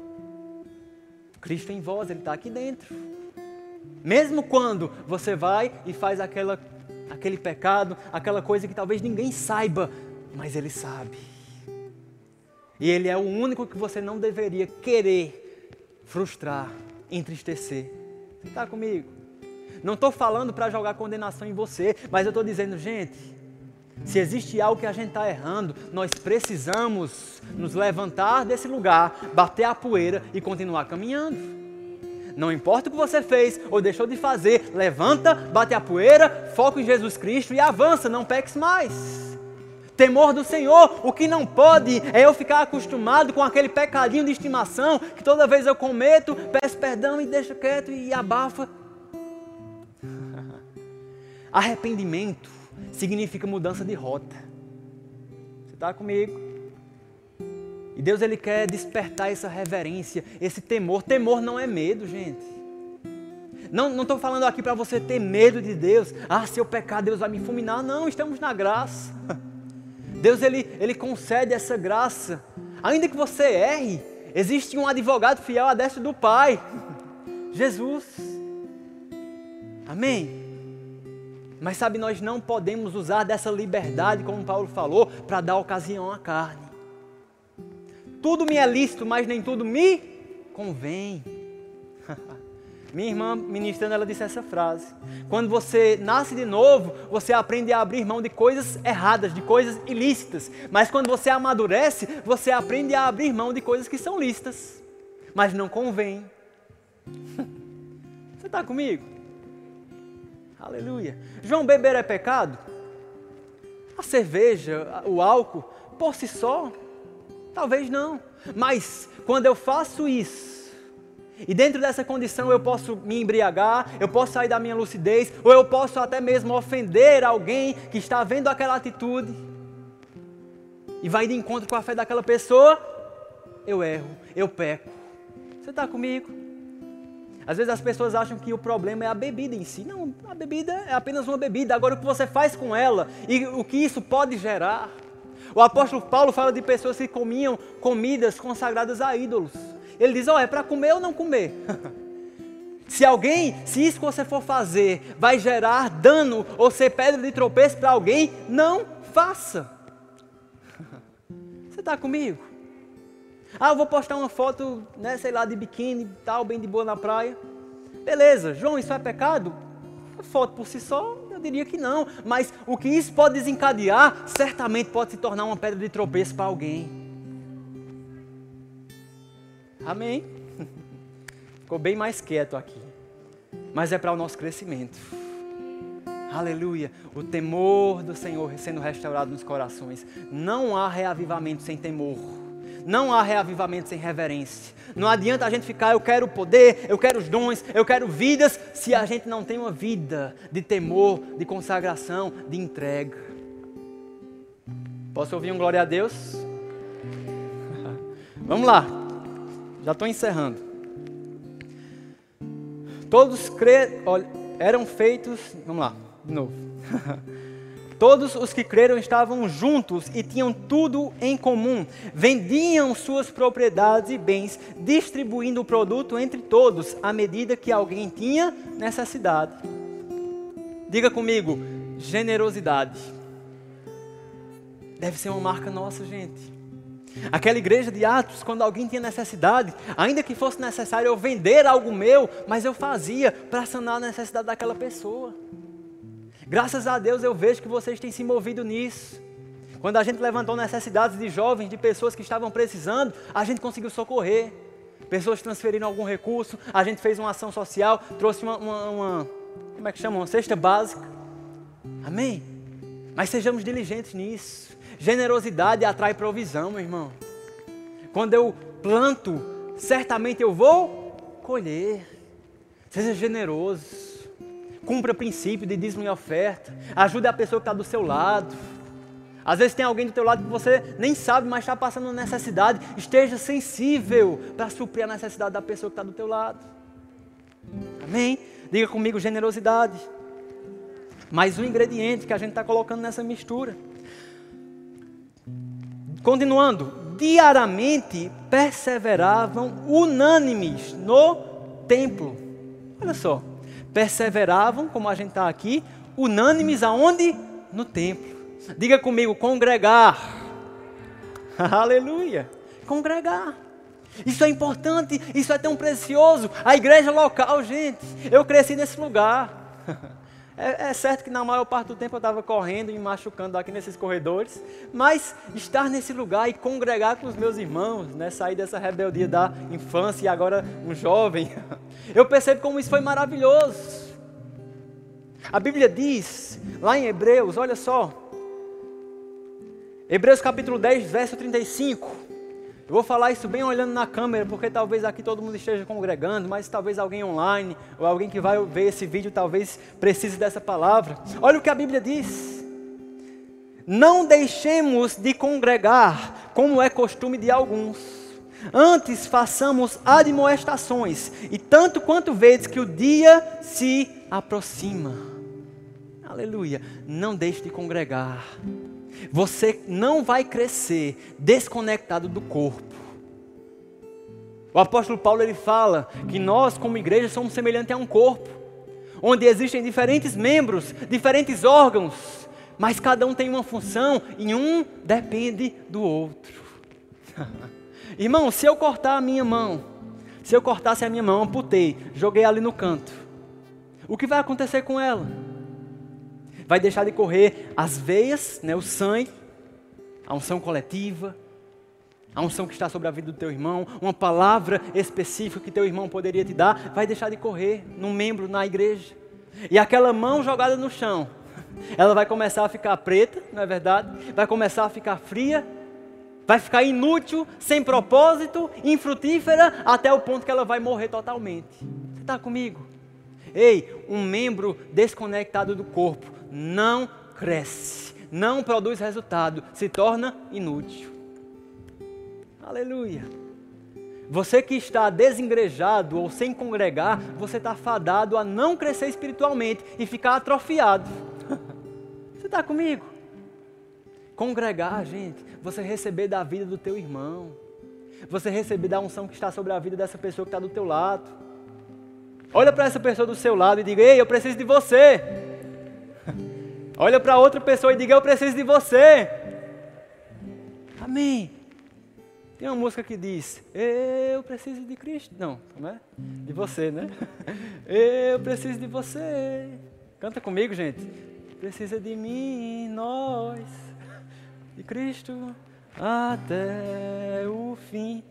Cristo em vós, ele está aqui dentro. Mesmo quando você vai e faz aquela, aquele pecado, aquela coisa que talvez ninguém saiba, mas Ele sabe. E Ele é o único que você não deveria querer frustrar, entristecer. Você está comigo? Não estou falando para jogar condenação em você, mas eu estou dizendo, gente, Se existe algo que a gente está errando, nós precisamos nos levantar desse lugar, bater a poeira e continuar caminhando. Não importa o que você fez ou deixou de fazer, levanta, bate a poeira, foca em Jesus Cristo e avança, não peques mais. Temor do Senhor, o que não pode é eu ficar acostumado com aquele pecadinho de estimação que toda vez eu cometo, peço perdão e deixa quieto e abafa. (laughs) Arrependimento significa mudança de rota. Você está comigo? E Deus ele quer despertar essa reverência, esse temor. Temor não é medo, gente. Não estou falando aqui para você ter medo de Deus. Ah, se eu pecar, Deus vai me fulminar. Não, estamos na graça. Deus ele, ele concede essa graça. Ainda que você erre, existe um advogado fiel a destra do Pai, Jesus. Amém? Mas sabe, nós não podemos usar dessa liberdade, como Paulo falou, para dar ocasião à carne. Tudo me é lícito, mas nem tudo me convém. (laughs) Minha irmã ministrando, ela disse essa frase. Quando você nasce de novo, você aprende a abrir mão de coisas erradas, de coisas ilícitas. Mas quando você amadurece, você aprende a abrir mão de coisas que são lícitas, mas não convém. (laughs) Você está comigo? Aleluia. João, beber é pecado? A cerveja, o álcool, por si só, talvez não. Mas quando eu faço isso, e dentro dessa condição eu posso me embriagar, eu posso sair da minha lucidez, ou eu posso até mesmo ofender alguém que está vendo aquela atitude e vai de encontro com a fé daquela pessoa. Eu erro, eu peco. Você está comigo? Às vezes as pessoas acham que o problema é a bebida em si. Não, a bebida é apenas uma bebida. Agora, o que você faz com ela e o que isso pode gerar. O apóstolo Paulo fala de pessoas que comiam comidas consagradas a ídolos. Ele diz: Ó, oh, é para comer ou não comer? (laughs) se alguém, se isso que você for fazer vai gerar dano ou ser pedra de tropeço para alguém, não faça. (laughs) Você está comigo? Ah, eu vou postar uma foto, né, sei lá, de biquíni, tal, bem de boa na praia. Beleza, João, isso é pecado? A foto por si só, diria que não. Mas o que isso pode desencadear, certamente pode se tornar uma pedra de tropeço para alguém. Amém? (laughs) Ficou bem mais quieto aqui. Mas é para o nosso crescimento. Aleluia. O temor do Senhor sendo restaurado nos corações. Não há reavivamento sem temor. Não há reavivamento sem reverência. Não adianta a gente ficar, eu quero poder, eu quero os dons, eu quero vidas, se a gente não tem uma vida de temor, de consagração, de entrega. Posso ouvir um glória a Deus? (laughs) Vamos lá. Já estou encerrando. Todos cre... Eram feitos. Vamos lá, de novo. (laughs) Todos os que creram estavam juntos e tinham tudo em comum. Vendiam suas propriedades e bens, distribuindo o produto entre todos, à medida que alguém tinha necessidade. Diga comigo, generosidade. Deve ser uma marca nossa, gente. Aquela igreja de Atos, quando alguém tinha necessidade, ainda que fosse necessário eu vender algo meu, mas eu fazia para sanar a necessidade daquela pessoa. Graças a Deus eu vejo que vocês têm se movido nisso. Quando a gente levantou necessidades de jovens, de pessoas que estavam precisando, a gente conseguiu socorrer. Pessoas transferiram algum recurso, a gente fez uma ação social, trouxe uma, uma, uma como é que chama? Uma cesta básica. Amém? Mas sejamos diligentes nisso. Generosidade atrai provisão, meu irmão. Quando eu planto, certamente eu vou colher. Seja generoso. Cumpra o princípio de dízimo e oferta. Ajude a pessoa que está do seu lado. Às vezes tem alguém do teu lado que você nem sabe, mas está passando necessidade. Esteja sensível para suprir a necessidade da pessoa que está do teu lado. Amém? Diga comigo generosidade. Mais um ingrediente que a gente está colocando nessa mistura. Continuando, diariamente perseveravam unânimes no templo. Olha só, perseveravam, como a gente está aqui, unânimes aonde? No templo. Diga comigo, congregar. (laughs) Aleluia. Congregar. Isso é importante, isso é tão precioso. A igreja local, gente, eu cresci nesse lugar. (laughs) É, é, certo que na maior parte do tempo eu estava correndo e me machucando aqui nesses corredores, mas estar nesse lugar e congregar com os meus irmãos, né, sair dessa rebeldia da infância e agora um jovem, (laughs) eu percebo como isso foi maravilhoso. A Bíblia diz, lá em Hebreus, olha só, Hebreus capítulo 10, verso 35. Eu vou falar isso bem olhando na câmera, porque talvez aqui todo mundo esteja congregando, mas talvez alguém online ou alguém que vai ver esse vídeo talvez precise dessa palavra. Olha o que a Bíblia diz. Não deixemos de congregar, como é costume de alguns. Antes façamos admoestações, e tanto quanto vezes que o dia se aproxima. Aleluia. Não deixe de congregar. Você não vai crescer desconectado do corpo. O apóstolo Paulo ele fala que nós, como igreja, somos semelhantes a um corpo, onde existem diferentes membros, diferentes órgãos, mas cada um tem uma função e um depende do outro. (laughs) Irmão, se eu cortar a minha mão, se eu cortasse a minha mão, amputei, joguei ali no canto, o que vai acontecer com ela? Vai deixar de correr as veias, né, o sangue, a unção coletiva, a unção que está sobre a vida do teu irmão, uma palavra específica que teu irmão poderia te dar, vai deixar de correr num membro na igreja. E aquela mão jogada no chão, ela vai começar a ficar preta, não é verdade? Vai começar a ficar fria, vai ficar inútil, sem propósito, infrutífera, até o ponto que ela vai morrer totalmente. Você está comigo? Ei, um membro desconectado do corpo não cresce, não produz resultado, se torna inútil. Aleluia. Você que está desengrejado ou sem congregar, você está fadado a não crescer espiritualmente e ficar atrofiado. (laughs) Você está comigo? Congregar, gente, você receber da vida do teu irmão, você receber da unção que está sobre a vida dessa pessoa que está do teu lado. Olha para essa pessoa do seu lado e diga: Ei, eu preciso de você. Olha para outra pessoa e diga: Eu preciso de você. Amém. Tem uma música que diz: Eu preciso de Cristo. Não, não é? De você, né? (laughs) Eu preciso de você. Canta comigo, gente. Precisa de mim, nós, de Cristo, até o fim,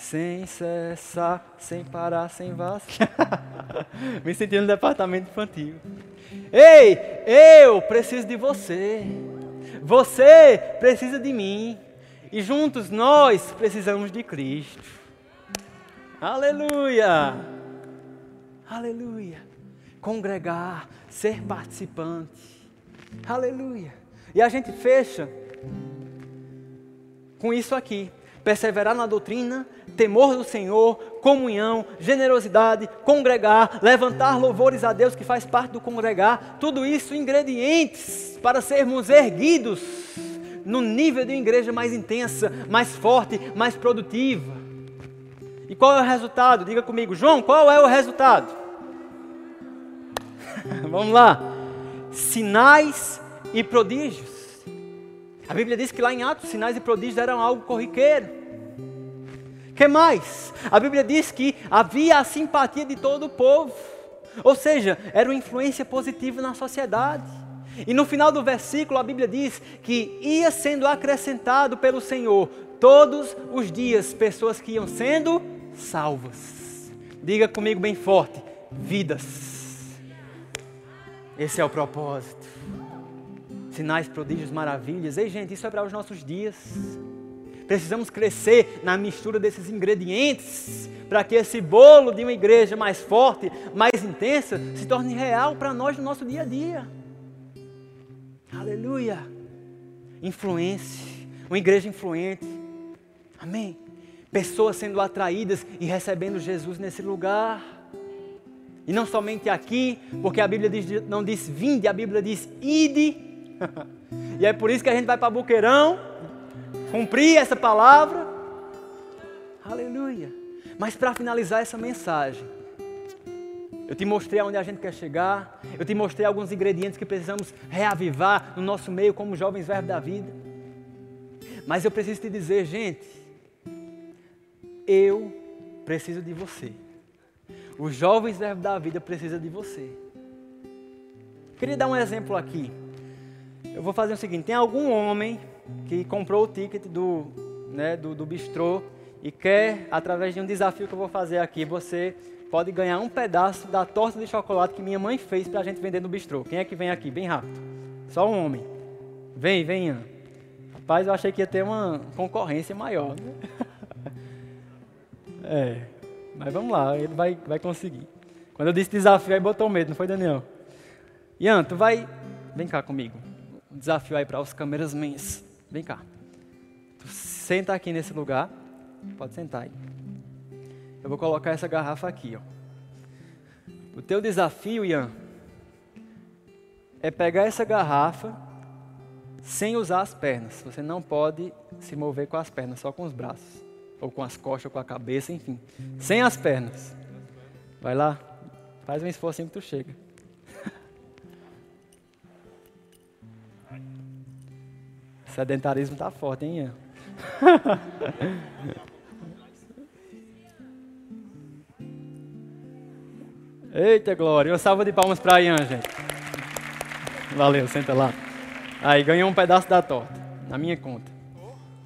sem cessar, sem parar, sem vacilar. (laughs) Me sentindo no departamento infantil. Ei, eu preciso de você. Você precisa de mim. E juntos nós precisamos de Cristo. Aleluia! Aleluia! Congregar, ser participante. Aleluia! E a gente fecha com isso aqui perseverar na doutrina, temor do Senhor, comunhão, generosidade, congregar, levantar louvores a Deus que faz parte do congregar, tudo isso ingredientes para sermos erguidos no nível de uma igreja mais intensa, mais forte, mais produtiva. E qual é o resultado? Diga comigo, João, qual é o resultado? (laughs) Vamos lá. Sinais e prodígios. A Bíblia diz que lá em Atos, sinais e prodígios eram algo corriqueiro. que mais? A Bíblia diz que havia a simpatia de todo o povo. Ou seja, era uma influência positiva na sociedade. E no final do versículo a Bíblia diz que ia sendo acrescentado pelo Senhor todos os dias pessoas que iam sendo salvas. Diga comigo bem forte: vidas. Esse é o propósito sinais, prodígios, maravilhas. Ei, gente, isso é para os nossos dias. Precisamos crescer na mistura desses ingredientes para que esse bolo de uma igreja mais forte, mais intensa, se torne real para nós no nosso dia a dia. Aleluia! Influência, uma igreja influente. Amém. Pessoas sendo atraídas e recebendo Jesus nesse lugar. E não somente aqui, porque a Bíblia diz, não diz vinde, a Bíblia diz ide (laughs) e é por isso que a gente vai para Boqueirão, cumprir essa palavra. Aleluia. Mas para finalizar essa mensagem, eu te mostrei aonde a gente quer chegar, eu te mostrei alguns ingredientes que precisamos reavivar no nosso meio como jovens verbos da vida. Mas eu preciso te dizer, gente, eu preciso de você. Os jovens verbos da vida precisam de você. Queria dar um exemplo aqui. Eu vou fazer o seguinte: tem algum homem que comprou o ticket do, né, do, do bistrô e quer, através de um desafio que eu vou fazer aqui, você pode ganhar um pedaço da torta de chocolate que minha mãe fez para a gente vender no bistrô. Quem é que vem aqui? Bem rápido. Só um homem. Vem, vem, Rapaz, eu achei que ia ter uma concorrência maior. Né? (laughs) é, mas vamos lá, ele vai, vai conseguir. Quando eu disse desafio, aí botou medo, não foi, Daniel? Ian, tu vai. Vem cá comigo. Desafio aí para os câmeras mens. Vem cá. Tu senta aqui nesse lugar. Pode sentar aí. Eu vou colocar essa garrafa aqui, ó. O teu desafio, Ian, é pegar essa garrafa sem usar as pernas. Você não pode se mover com as pernas, só com os braços. Ou com as costas, ou com a cabeça, enfim. Sem as pernas. Vai lá, faz um esforço que tu chega. Sedentarismo tá forte, hein? (laughs) Eita glória! Uma salva de palmas para Ian, gente. Valeu, senta lá. Aí, ganhou um pedaço da torta. Na minha conta.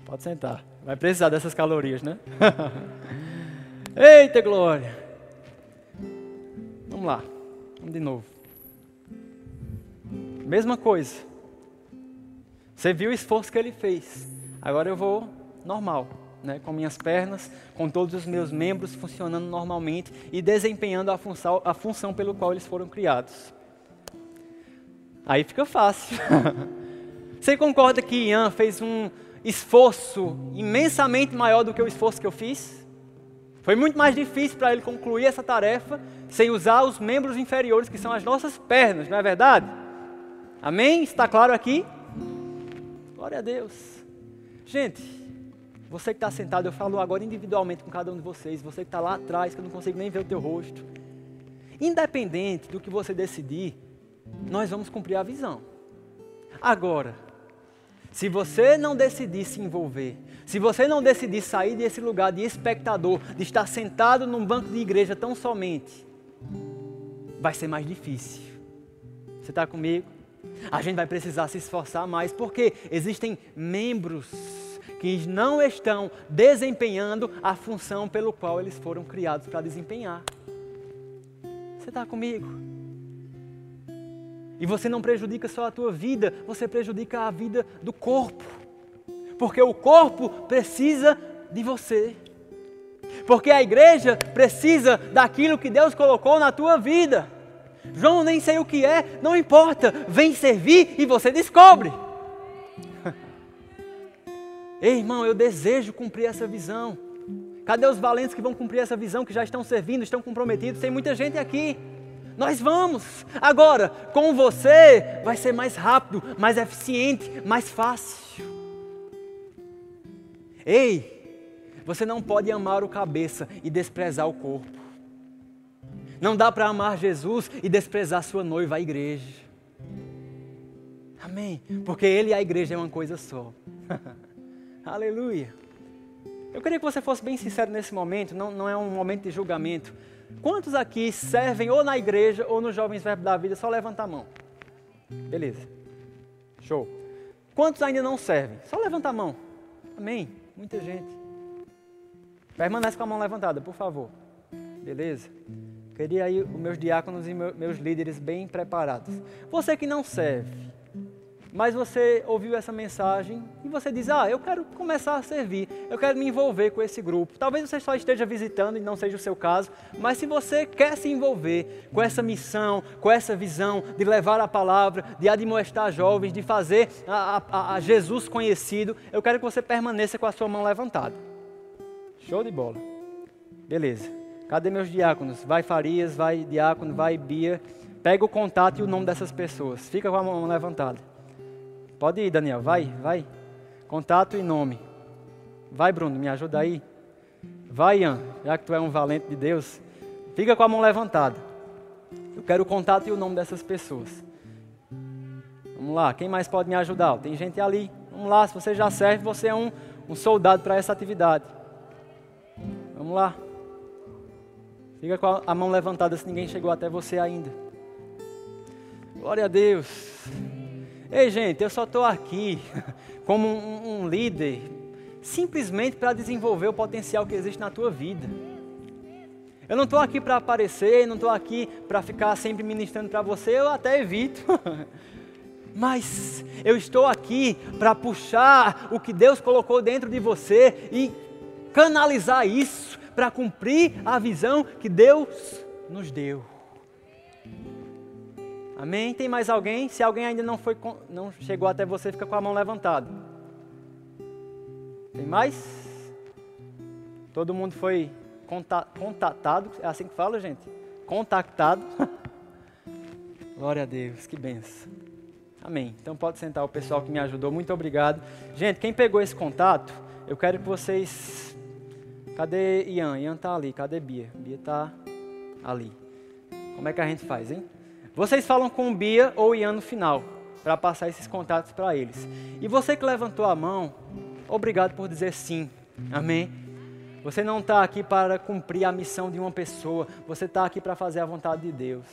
Pode sentar. Vai precisar dessas calorias, né? (laughs) Eita glória! Vamos lá. Vamos de novo. Mesma coisa. Você viu o esforço que ele fez. Agora eu vou normal né, com minhas pernas, com todos os meus membros funcionando normalmente e desempenhando a função, a função pelo qual eles foram criados. Aí fica fácil. (laughs) Você concorda que Ian fez um esforço imensamente maior do que o esforço que eu fiz? Foi muito mais difícil para ele concluir essa tarefa sem usar os membros inferiores, que são as nossas pernas, não é verdade? Amém? Está claro aqui? Glória a Deus. Gente, você que está sentado, eu falo agora individualmente com cada um de vocês. Você que está lá atrás, que eu não consigo nem ver o teu rosto. Independente do que você decidir, nós vamos cumprir a visão. Agora, se você não decidir se envolver, se você não decidir sair desse lugar de espectador, de estar sentado num banco de igreja tão somente, vai ser mais difícil. Você está comigo? A gente vai precisar se esforçar mais, porque existem membros que não estão desempenhando a função pelo qual eles foram criados para desempenhar. Você está comigo? E você não prejudica só a tua vida, você prejudica a vida do corpo. Porque o corpo precisa de você. Porque a igreja precisa daquilo que Deus colocou na tua vida. João, nem sei o que é, não importa, vem servir e você descobre. (laughs) Ei, irmão, eu desejo cumprir essa visão. Cadê os valentes que vão cumprir essa visão, que já estão servindo, estão comprometidos? Tem muita gente aqui. Nós vamos. Agora, com você, vai ser mais rápido, mais eficiente, mais fácil. Ei, você não pode amar o cabeça e desprezar o corpo. Não dá para amar Jesus e desprezar sua noiva, a igreja. Amém? Porque ele e a igreja é uma coisa só. (laughs) Aleluia. Eu queria que você fosse bem sincero nesse momento, não, não é um momento de julgamento. Quantos aqui servem ou na igreja ou nos Jovens Verbo da Vida? Só levanta a mão. Beleza. Show. Quantos ainda não servem? Só levanta a mão. Amém. Muita gente. Permanece com a mão levantada, por favor. Beleza? Queria aí os meus diáconos e meus líderes bem preparados. Você que não serve, mas você ouviu essa mensagem e você diz: Ah, eu quero começar a servir, eu quero me envolver com esse grupo. Talvez você só esteja visitando e não seja o seu caso, mas se você quer se envolver com essa missão, com essa visão de levar a palavra, de admoestar jovens, de fazer a, a, a Jesus conhecido, eu quero que você permaneça com a sua mão levantada. Show de bola. Beleza. Cadê meus diáconos? Vai Farias, vai diácono, vai Bia. Pega o contato e o nome dessas pessoas. Fica com a mão levantada. Pode ir, Daniel, vai, vai. Contato e nome. Vai, Bruno, me ajuda aí. Vai, Ian, já que tu é um valente de Deus. Fica com a mão levantada. Eu quero o contato e o nome dessas pessoas. Vamos lá, quem mais pode me ajudar? Tem gente ali. Vamos lá, se você já serve, você é um, um soldado para essa atividade. Vamos lá. Fica com a mão levantada se ninguém chegou até você ainda. Glória a Deus. Ei, gente, eu só estou aqui (laughs) como um, um líder, simplesmente para desenvolver o potencial que existe na tua vida. Eu não estou aqui para aparecer, não estou aqui para ficar sempre ministrando para você, eu até evito. (laughs) Mas eu estou aqui para puxar o que Deus colocou dentro de você e canalizar isso para cumprir a visão que Deus nos deu. Amém? Tem mais alguém? Se alguém ainda não foi não chegou até você, fica com a mão levantada. Tem mais? Todo mundo foi contatado, é assim que fala, gente? Contactado. (laughs) Glória a Deus, que benção. Amém. Então pode sentar o pessoal que me ajudou, muito obrigado. Gente, quem pegou esse contato, eu quero que vocês. Cadê Ian? Ian tá ali. Cadê Bia? Bia tá ali. Como é que a gente faz, hein? Vocês falam com Bia ou Ian no final, para passar esses contatos para eles. E você que levantou a mão, obrigado por dizer sim. Amém? Você não está aqui para cumprir a missão de uma pessoa, você está aqui para fazer a vontade de Deus.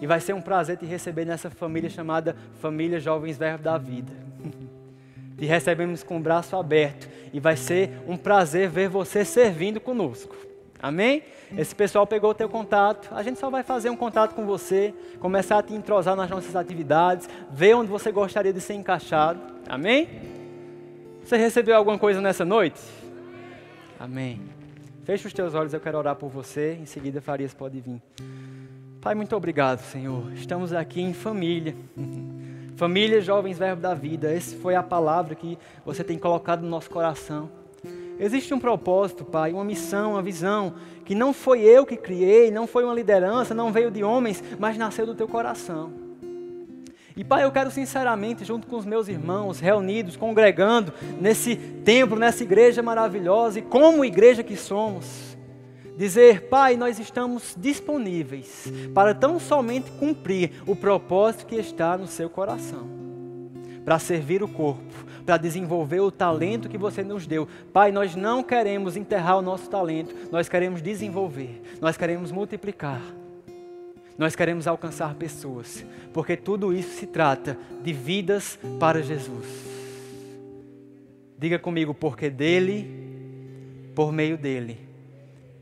E vai ser um prazer te receber nessa família chamada Família Jovens Verbo da Vida. (laughs) Te recebemos com o braço aberto e vai ser um prazer ver você servindo conosco. Amém? Esse pessoal pegou o teu contato, a gente só vai fazer um contato com você, começar a te entrosar nas nossas atividades, ver onde você gostaria de ser encaixado. Amém? Você recebeu alguma coisa nessa noite? Amém. Feche os teus olhos, eu quero orar por você. Em seguida, Farias pode vir. Pai, muito obrigado, Senhor. Estamos aqui em família. (laughs) Família, jovens, verbo da vida. Essa foi a palavra que você tem colocado no nosso coração. Existe um propósito, Pai, uma missão, uma visão, que não foi eu que criei, não foi uma liderança, não veio de homens, mas nasceu do teu coração. E Pai, eu quero sinceramente, junto com os meus irmãos, reunidos, congregando nesse templo, nessa igreja maravilhosa e como igreja que somos, dizer: Pai, nós estamos disponíveis para tão somente cumprir o propósito que está no seu coração, para servir o corpo, para desenvolver o talento que você nos deu. Pai, nós não queremos enterrar o nosso talento, nós queremos desenvolver, nós queremos multiplicar. Nós queremos alcançar pessoas, porque tudo isso se trata de vidas para Jesus. Diga comigo, porque dele, por meio dele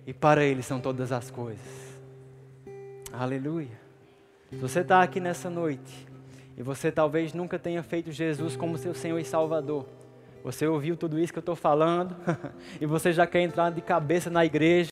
e para ele são todas as coisas. Aleluia. Se você está aqui nessa noite e você talvez nunca tenha feito Jesus como seu Senhor e Salvador, você ouviu tudo isso que eu estou falando (laughs) e você já quer entrar de cabeça na igreja